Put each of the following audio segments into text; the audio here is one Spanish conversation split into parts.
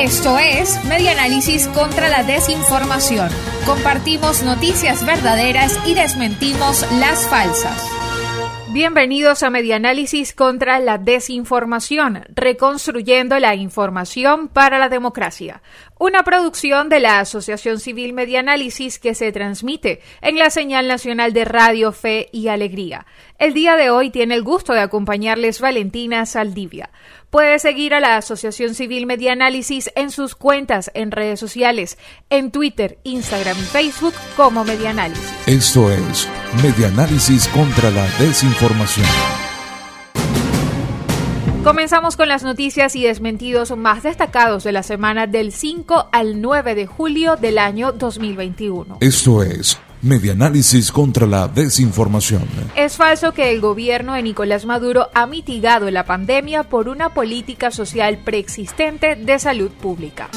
Esto es Medianálisis contra la Desinformación. Compartimos noticias verdaderas y desmentimos las falsas. Bienvenidos a Medianálisis contra la Desinformación, reconstruyendo la información para la democracia. Una producción de la Asociación Civil Medianálisis que se transmite en la señal nacional de Radio Fe y Alegría. El día de hoy tiene el gusto de acompañarles Valentina Saldivia. Puede seguir a la Asociación Civil Medianálisis en sus cuentas en redes sociales, en Twitter, Instagram y Facebook como Medianálisis. Esto es Medianálisis contra la Desinformación. Comenzamos con las noticias y desmentidos más destacados de la semana del 5 al 9 de julio del año 2021. Esto es Medianálisis contra la desinformación. Es falso que el gobierno de Nicolás Maduro ha mitigado la pandemia por una política social preexistente de salud pública.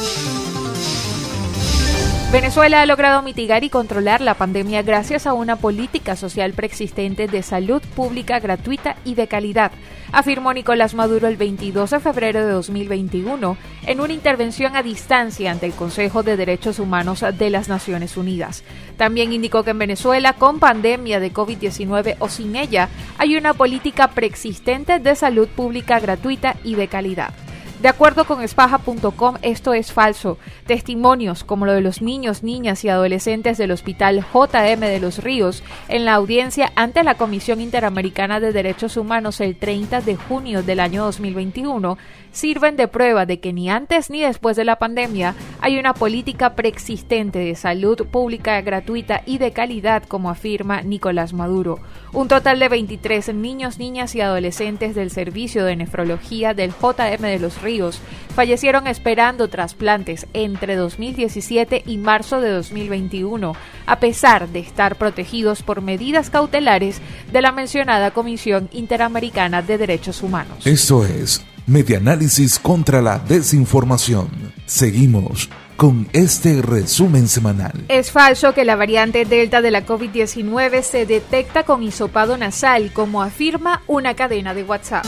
Venezuela ha logrado mitigar y controlar la pandemia gracias a una política social preexistente de salud pública gratuita y de calidad, afirmó Nicolás Maduro el 22 de febrero de 2021 en una intervención a distancia ante el Consejo de Derechos Humanos de las Naciones Unidas. También indicó que en Venezuela, con pandemia de COVID-19 o sin ella, hay una política preexistente de salud pública gratuita y de calidad. De acuerdo con espaja.com, esto es falso. Testimonios como lo de los niños, niñas y adolescentes del Hospital JM de los Ríos en la audiencia ante la Comisión Interamericana de Derechos Humanos el 30 de junio del año 2021 sirven de prueba de que ni antes ni después de la pandemia hay una política preexistente de salud pública gratuita y de calidad, como afirma Nicolás Maduro. Un total de 23 niños, niñas y adolescentes del Servicio de Nefrología del JM de los Ríos fallecieron esperando trasplantes entre 2017 y marzo de 2021, a pesar de estar protegidos por medidas cautelares de la mencionada Comisión Interamericana de Derechos Humanos. Esto es Medianálisis contra la Desinformación. Seguimos con este resumen semanal. Es falso que la variante Delta de la COVID-19 se detecta con hisopado nasal, como afirma una cadena de WhatsApp.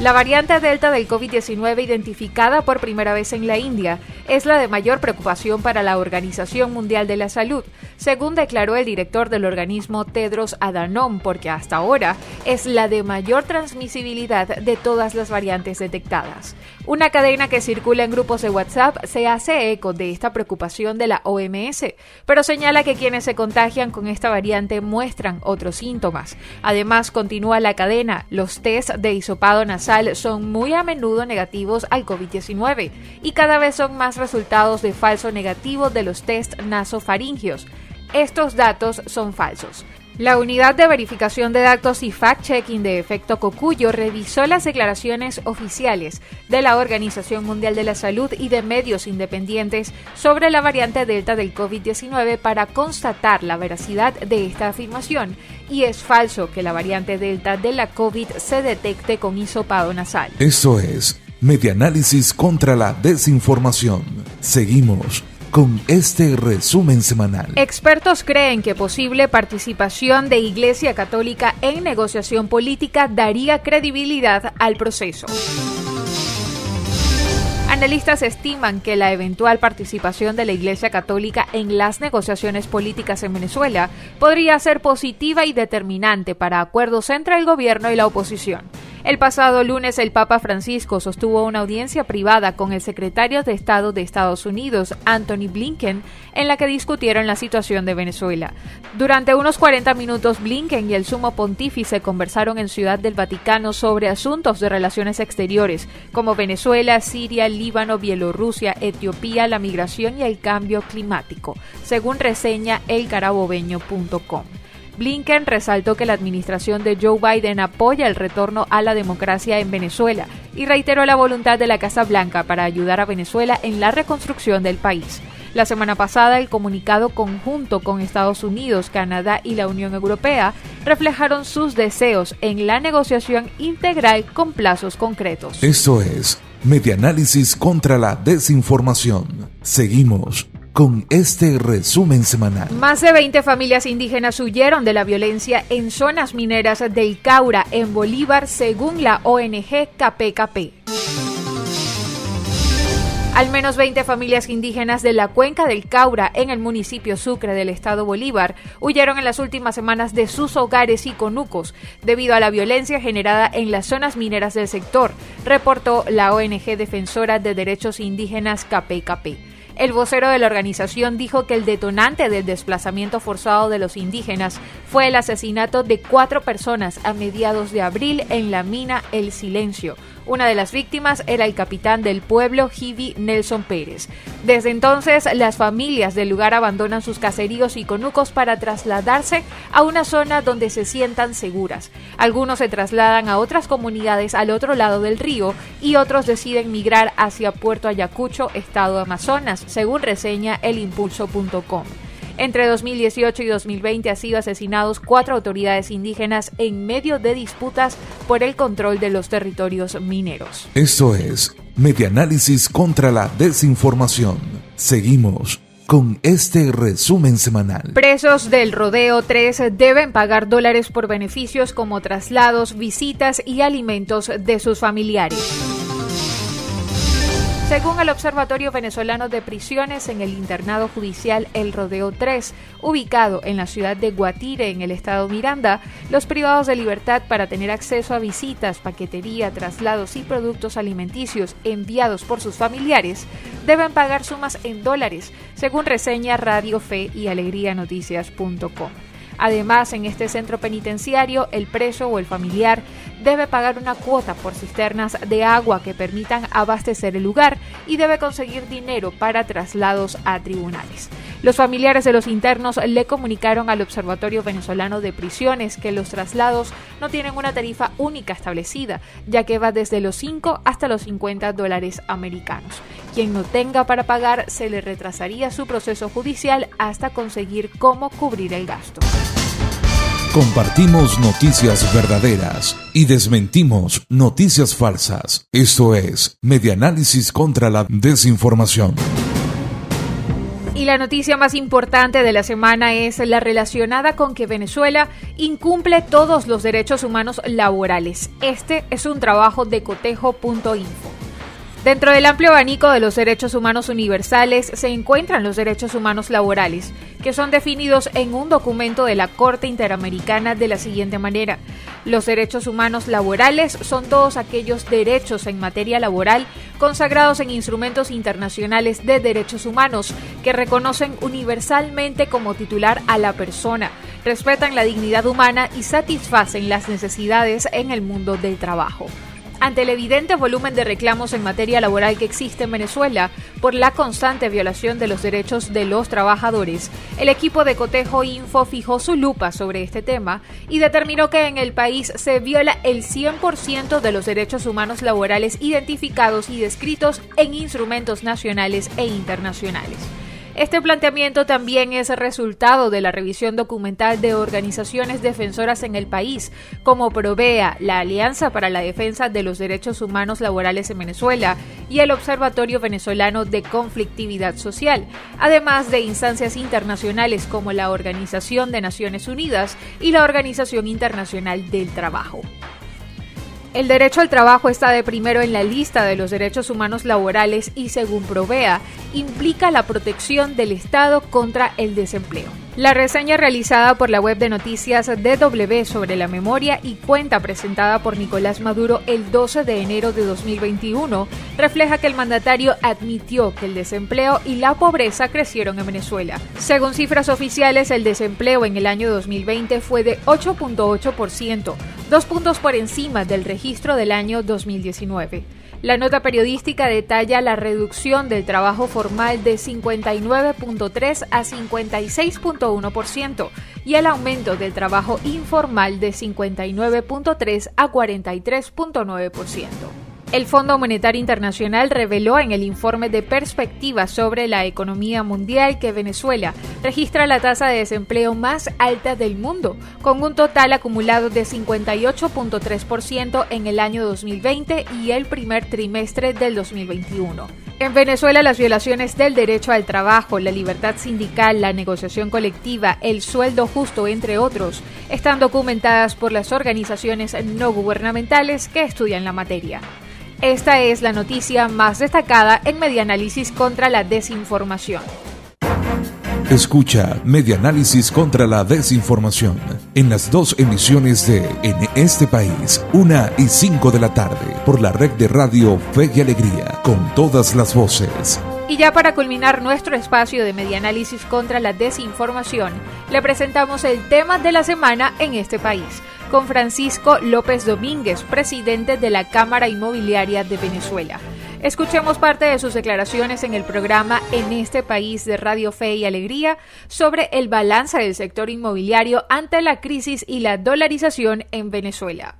La variante Delta del COVID-19 identificada por primera vez en la India es la de mayor preocupación para la Organización Mundial de la Salud, según declaró el director del organismo Tedros Adhanom, porque hasta ahora es la de mayor transmisibilidad de todas las variantes detectadas. Una cadena que circula en grupos de WhatsApp se hace eco de esta preocupación de la OMS, pero señala que quienes se contagian con esta variante muestran otros síntomas. Además, continúa la cadena, los test de hisopado nasal son muy a menudo negativos al COVID-19 y cada vez son más resultados de falso negativo de los test nasofaringios. Estos datos son falsos. La unidad de verificación de datos y fact-checking de efecto Cocuyo revisó las declaraciones oficiales de la Organización Mundial de la Salud y de medios independientes sobre la variante Delta del COVID-19 para constatar la veracidad de esta afirmación y es falso que la variante Delta de la COVID se detecte con hisopado nasal. Eso es Medianálisis contra la Desinformación. Seguimos con este resumen semanal. Expertos creen que posible participación de Iglesia Católica en negociación política daría credibilidad al proceso. Analistas estiman que la eventual participación de la Iglesia Católica en las negociaciones políticas en Venezuela podría ser positiva y determinante para acuerdos entre el gobierno y la oposición. El pasado lunes el Papa Francisco sostuvo una audiencia privada con el secretario de Estado de Estados Unidos, Anthony Blinken, en la que discutieron la situación de Venezuela. Durante unos 40 minutos Blinken y el sumo pontífice conversaron en Ciudad del Vaticano sobre asuntos de relaciones exteriores, como Venezuela, Siria, Líbano, Bielorrusia, Etiopía, la migración y el cambio climático, según reseña elcarabobeño.com. Blinken resaltó que la administración de Joe Biden apoya el retorno a la democracia en Venezuela y reiteró la voluntad de la Casa Blanca para ayudar a Venezuela en la reconstrucción del país. La semana pasada, el comunicado conjunto con Estados Unidos, Canadá y la Unión Europea reflejaron sus deseos en la negociación integral con plazos concretos. Eso es Medianálisis contra la Desinformación. Seguimos con este resumen semanal. Más de 20 familias indígenas huyeron de la violencia en zonas mineras del Caura, en Bolívar, según la ONG KPKP. Al menos 20 familias indígenas de la cuenca del Caura, en el municipio Sucre del estado Bolívar, huyeron en las últimas semanas de sus hogares y conucos debido a la violencia generada en las zonas mineras del sector, reportó la ONG defensora de derechos indígenas KPKP. El vocero de la organización dijo que el detonante del desplazamiento forzado de los indígenas fue el asesinato de cuatro personas a mediados de abril en la mina El Silencio. Una de las víctimas era el capitán del pueblo, Jibi Nelson Pérez. Desde entonces, las familias del lugar abandonan sus caseríos y conucos para trasladarse a una zona donde se sientan seguras. Algunos se trasladan a otras comunidades al otro lado del río y otros deciden migrar hacia Puerto Ayacucho, estado Amazonas, según reseña elimpulso.com. Entre 2018 y 2020 han sido asesinados cuatro autoridades indígenas en medio de disputas por el control de los territorios mineros. Esto es Medianálisis contra la Desinformación. Seguimos con este resumen semanal. Presos del Rodeo 3 deben pagar dólares por beneficios como traslados, visitas y alimentos de sus familiares. Según el Observatorio Venezolano de Prisiones, en el internado judicial El Rodeo 3, ubicado en la ciudad de Guatire, en el estado Miranda, los privados de libertad para tener acceso a visitas, paquetería, traslados y productos alimenticios enviados por sus familiares deben pagar sumas en dólares, según reseña Radio Fe y Alegría Noticias.com. Además, en este centro penitenciario, el preso o el familiar debe pagar una cuota por cisternas de agua que permitan abastecer el lugar y debe conseguir dinero para traslados a tribunales. Los familiares de los internos le comunicaron al Observatorio Venezolano de Prisiones que los traslados no tienen una tarifa única establecida, ya que va desde los 5 hasta los 50 dólares americanos. Quien no tenga para pagar se le retrasaría su proceso judicial hasta conseguir cómo cubrir el gasto. Compartimos noticias verdaderas y desmentimos noticias falsas. Esto es Medianálisis contra la Desinformación. Y la noticia más importante de la semana es la relacionada con que Venezuela incumple todos los derechos humanos laborales. Este es un trabajo de cotejo.info. Dentro del amplio abanico de los derechos humanos universales se encuentran los derechos humanos laborales, que son definidos en un documento de la Corte Interamericana de la siguiente manera. Los derechos humanos laborales son todos aquellos derechos en materia laboral consagrados en instrumentos internacionales de derechos humanos que reconocen universalmente como titular a la persona, respetan la dignidad humana y satisfacen las necesidades en el mundo del trabajo. Ante el evidente volumen de reclamos en materia laboral que existe en Venezuela por la constante violación de los derechos de los trabajadores, el equipo de Cotejo Info fijó su lupa sobre este tema y determinó que en el país se viola el 100% de los derechos humanos laborales identificados y descritos en instrumentos nacionales e internacionales. Este planteamiento también es resultado de la revisión documental de organizaciones defensoras en el país, como Provea, la Alianza para la Defensa de los Derechos Humanos Laborales en Venezuela y el Observatorio Venezolano de Conflictividad Social, además de instancias internacionales como la Organización de Naciones Unidas y la Organización Internacional del Trabajo. El derecho al trabajo está de primero en la lista de los derechos humanos laborales y, según Provea, implica la protección del Estado contra el desempleo. La reseña realizada por la web de noticias DW sobre la memoria y cuenta presentada por Nicolás Maduro el 12 de enero de 2021 refleja que el mandatario admitió que el desempleo y la pobreza crecieron en Venezuela. Según cifras oficiales, el desempleo en el año 2020 fue de 8.8%, dos puntos por encima del registro del año 2019. La nota periodística detalla la reducción del trabajo formal de 59.3 a 56.1% y el aumento del trabajo informal de 59.3 a 43.9%. El Fondo Monetario Internacional reveló en el informe de perspectiva sobre la economía mundial que Venezuela registra la tasa de desempleo más alta del mundo, con un total acumulado de 58.3% en el año 2020 y el primer trimestre del 2021. En Venezuela las violaciones del derecho al trabajo, la libertad sindical, la negociación colectiva, el sueldo justo, entre otros, están documentadas por las organizaciones no gubernamentales que estudian la materia. Esta es la noticia más destacada en Medianálisis contra la desinformación. Escucha Medianálisis contra la desinformación en las dos emisiones de En este país, una y cinco de la tarde, por la red de radio Fe y Alegría, con todas las voces. Y ya para culminar nuestro espacio de Medianálisis contra la desinformación, le presentamos el tema de la semana en este país, con Francisco López Domínguez, presidente de la Cámara Inmobiliaria de Venezuela. Escuchemos parte de sus declaraciones en el programa En este país de Radio Fe y Alegría sobre el balance del sector inmobiliario ante la crisis y la dolarización en Venezuela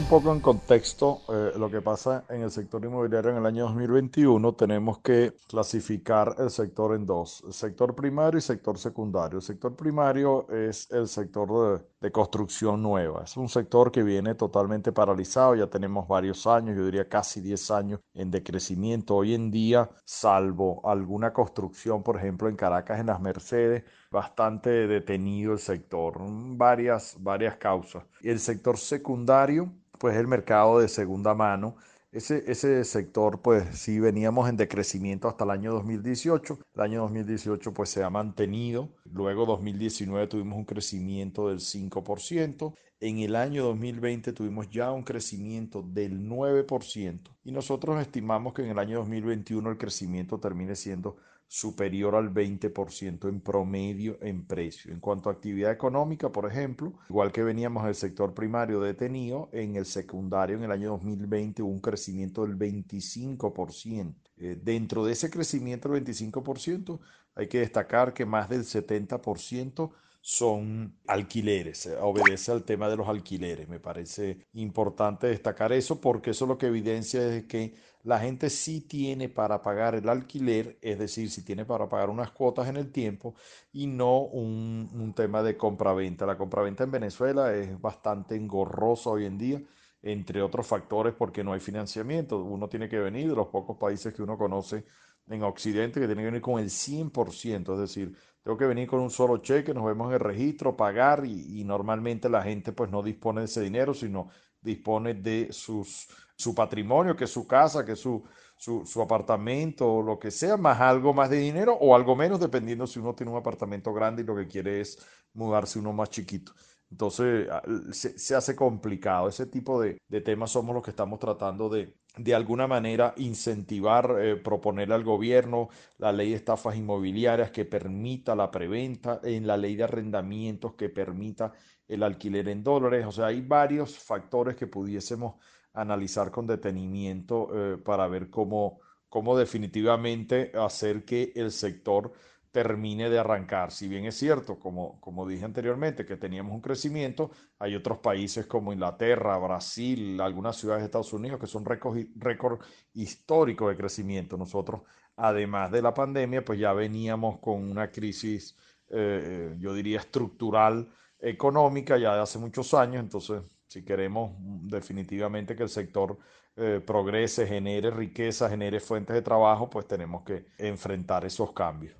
un poco en contexto eh, lo que pasa en el sector inmobiliario en el año 2021, tenemos que clasificar el sector en dos, sector primario y sector secundario. El sector primario es el sector de, construcción nueva. Es un sector que viene totalmente paralizado, ya tenemos varios años, yo diría casi 10 años en decrecimiento. Hoy en día, salvo alguna construcción, por ejemplo, en Caracas, en las Mercedes, bastante detenido el sector, varias, varias causas. El sector secundario, pues el mercado de segunda mano. Ese, ese sector, pues sí veníamos en decrecimiento hasta el año 2018. El año 2018, pues se ha mantenido. Luego 2019 tuvimos un crecimiento del 5%. En el año 2020 tuvimos ya un crecimiento del 9%. Y nosotros estimamos que en el año 2021 el crecimiento termine siendo superior al 20% en promedio en precio. En cuanto a actividad económica, por ejemplo, igual que veníamos del sector primario detenido, en el secundario en el año 2020 hubo un crecimiento del 25%. Eh, dentro de ese crecimiento del 25% hay que destacar que más del 70% son alquileres, eh, obedece al tema de los alquileres. Me parece importante destacar eso porque eso lo que evidencia es que la gente sí tiene para pagar el alquiler, es decir, si tiene para pagar unas cuotas en el tiempo y no un, tema de compraventa. La compraventa en Venezuela es bastante engorrosa hoy en día, entre otros factores porque no hay financiamiento. Uno tiene que venir de los pocos países que uno conoce en Occidente que tiene que venir con el 100%, es decir, tengo que venir con un solo cheque, nos vemos en el registro, pagar y, y normalmente la gente pues no dispone de ese dinero, sino dispone de sus su patrimonio, que es su casa, que es su, su, apartamento o lo que sea, más algo más de dinero o algo menos, dependiendo si uno tiene un apartamento grande y lo que quiere es mudarse uno más chiquito. Entonces ah, se, hace complicado. Ese tipo de, temas somos los que estamos tratando de, de alguna manera, incentivar, eh, proponer al gobierno la ley de estafas inmobiliarias que permita la preventa, en la ley de arrendamientos que permita el alquiler en dólares. O sea, hay varios factores que pudiésemos analizar con detenimiento eh, para ver cómo, cómo definitivamente hacer que el sector termine de arrancar. Si bien es cierto, como, como dije anteriormente, que teníamos un crecimiento, hay otros países como Inglaterra, Brasil, algunas ciudades de Estados Unidos que son récord histórico de crecimiento. Nosotros, además de la pandemia, pues ya veníamos con una crisis, eh, yo diría, estructural económica ya de hace muchos años, entonces si queremos mm, definitivamente que el sector eh, progrese, genere riqueza, genere fuentes de trabajo, pues tenemos que enfrentar esos cambios.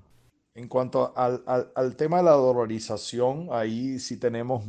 En cuanto al, al, tema de la dolarización, ahí sí tenemos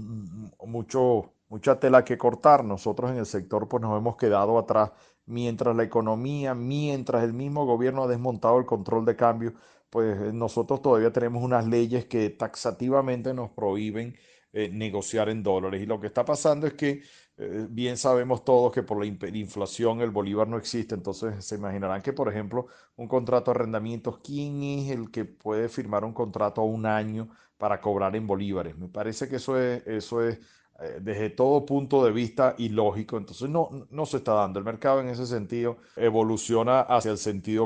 mucho, mucha tela que cortar. Nosotros en el sector pues nos hemos quedado atrás mientras la economía, mientras el mismo gobierno ha desmontado el control de cambio, pues nosotros todavía tenemos unas leyes que taxativamente nos prohíben eh, negociar en dólares. Y lo que está pasando es que eh, bien sabemos todos que por la inflación el bolívar no existe, entonces se imaginarán que, por ejemplo, un contrato de arrendamientos, ¿quién es el que puede firmar un contrato a un año para cobrar en bolívares? Me parece que eso es, eso es eh, desde todo punto de vista ilógico, entonces no, no se está dando. El mercado en ese sentido evoluciona hacia el sentido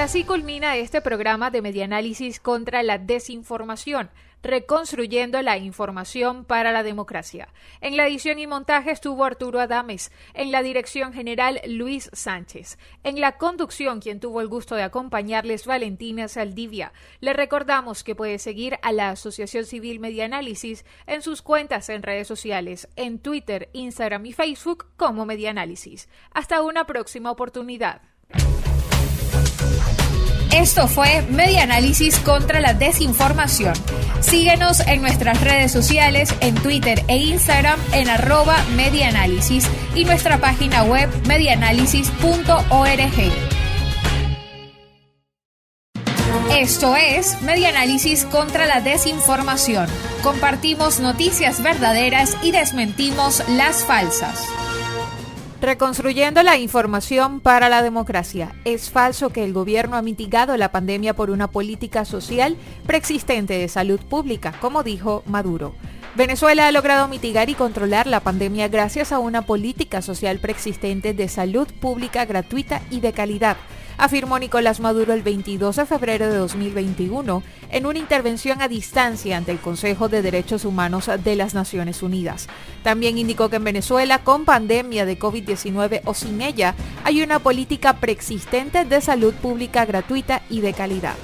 así culmina este programa de Medianálisis contra la desinformación, reconstruyendo la información para la democracia. En la edición y montaje estuvo Arturo Adames, en la dirección general Luis Sánchez, en la conducción quien tuvo el gusto de acompañarles Valentina Saldivia. Le recordamos que puede seguir a la Asociación Civil Medianálisis en sus cuentas en redes sociales, en Twitter, Instagram y Facebook como Medianálisis. Hasta una próxima oportunidad. Esto fue Media Análisis contra la Desinformación. Síguenos en nuestras redes sociales, en Twitter e Instagram en arroba medianálisis y nuestra página web medianálisis.org. Esto es Medianálisis contra la Desinformación. Compartimos noticias verdaderas y desmentimos las falsas. Reconstruyendo la información para la democracia. Es falso que el gobierno ha mitigado la pandemia por una política social preexistente de salud pública, como dijo Maduro. Venezuela ha logrado mitigar y controlar la pandemia gracias a una política social preexistente de salud pública gratuita y de calidad afirmó Nicolás Maduro el 22 de febrero de 2021 en una intervención a distancia ante el Consejo de Derechos Humanos de las Naciones Unidas. También indicó que en Venezuela, con pandemia de COVID-19 o sin ella, hay una política preexistente de salud pública gratuita y de calidad.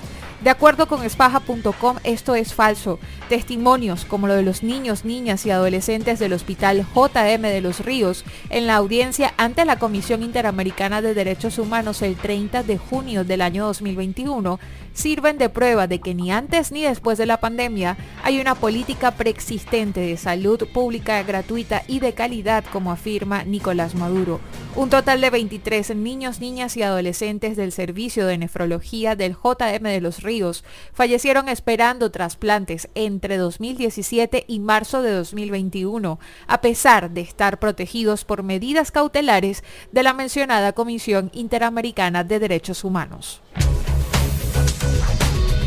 De acuerdo con espaja.com, esto es falso. Testimonios como lo de los niños, niñas y adolescentes del Hospital JM de los Ríos en la audiencia ante la Comisión Interamericana de Derechos Humanos el 30 de junio del año 2021 sirven de prueba de que ni antes ni después de la pandemia hay una política preexistente de salud pública gratuita y de calidad, como afirma Nicolás Maduro. Un total de 23 niños, niñas y adolescentes del servicio de nefrología del JM de los Ríos fallecieron esperando trasplantes entre 2017 y marzo de 2021, a pesar de estar protegidos por medidas cautelares de la mencionada Comisión Interamericana de Derechos Humanos.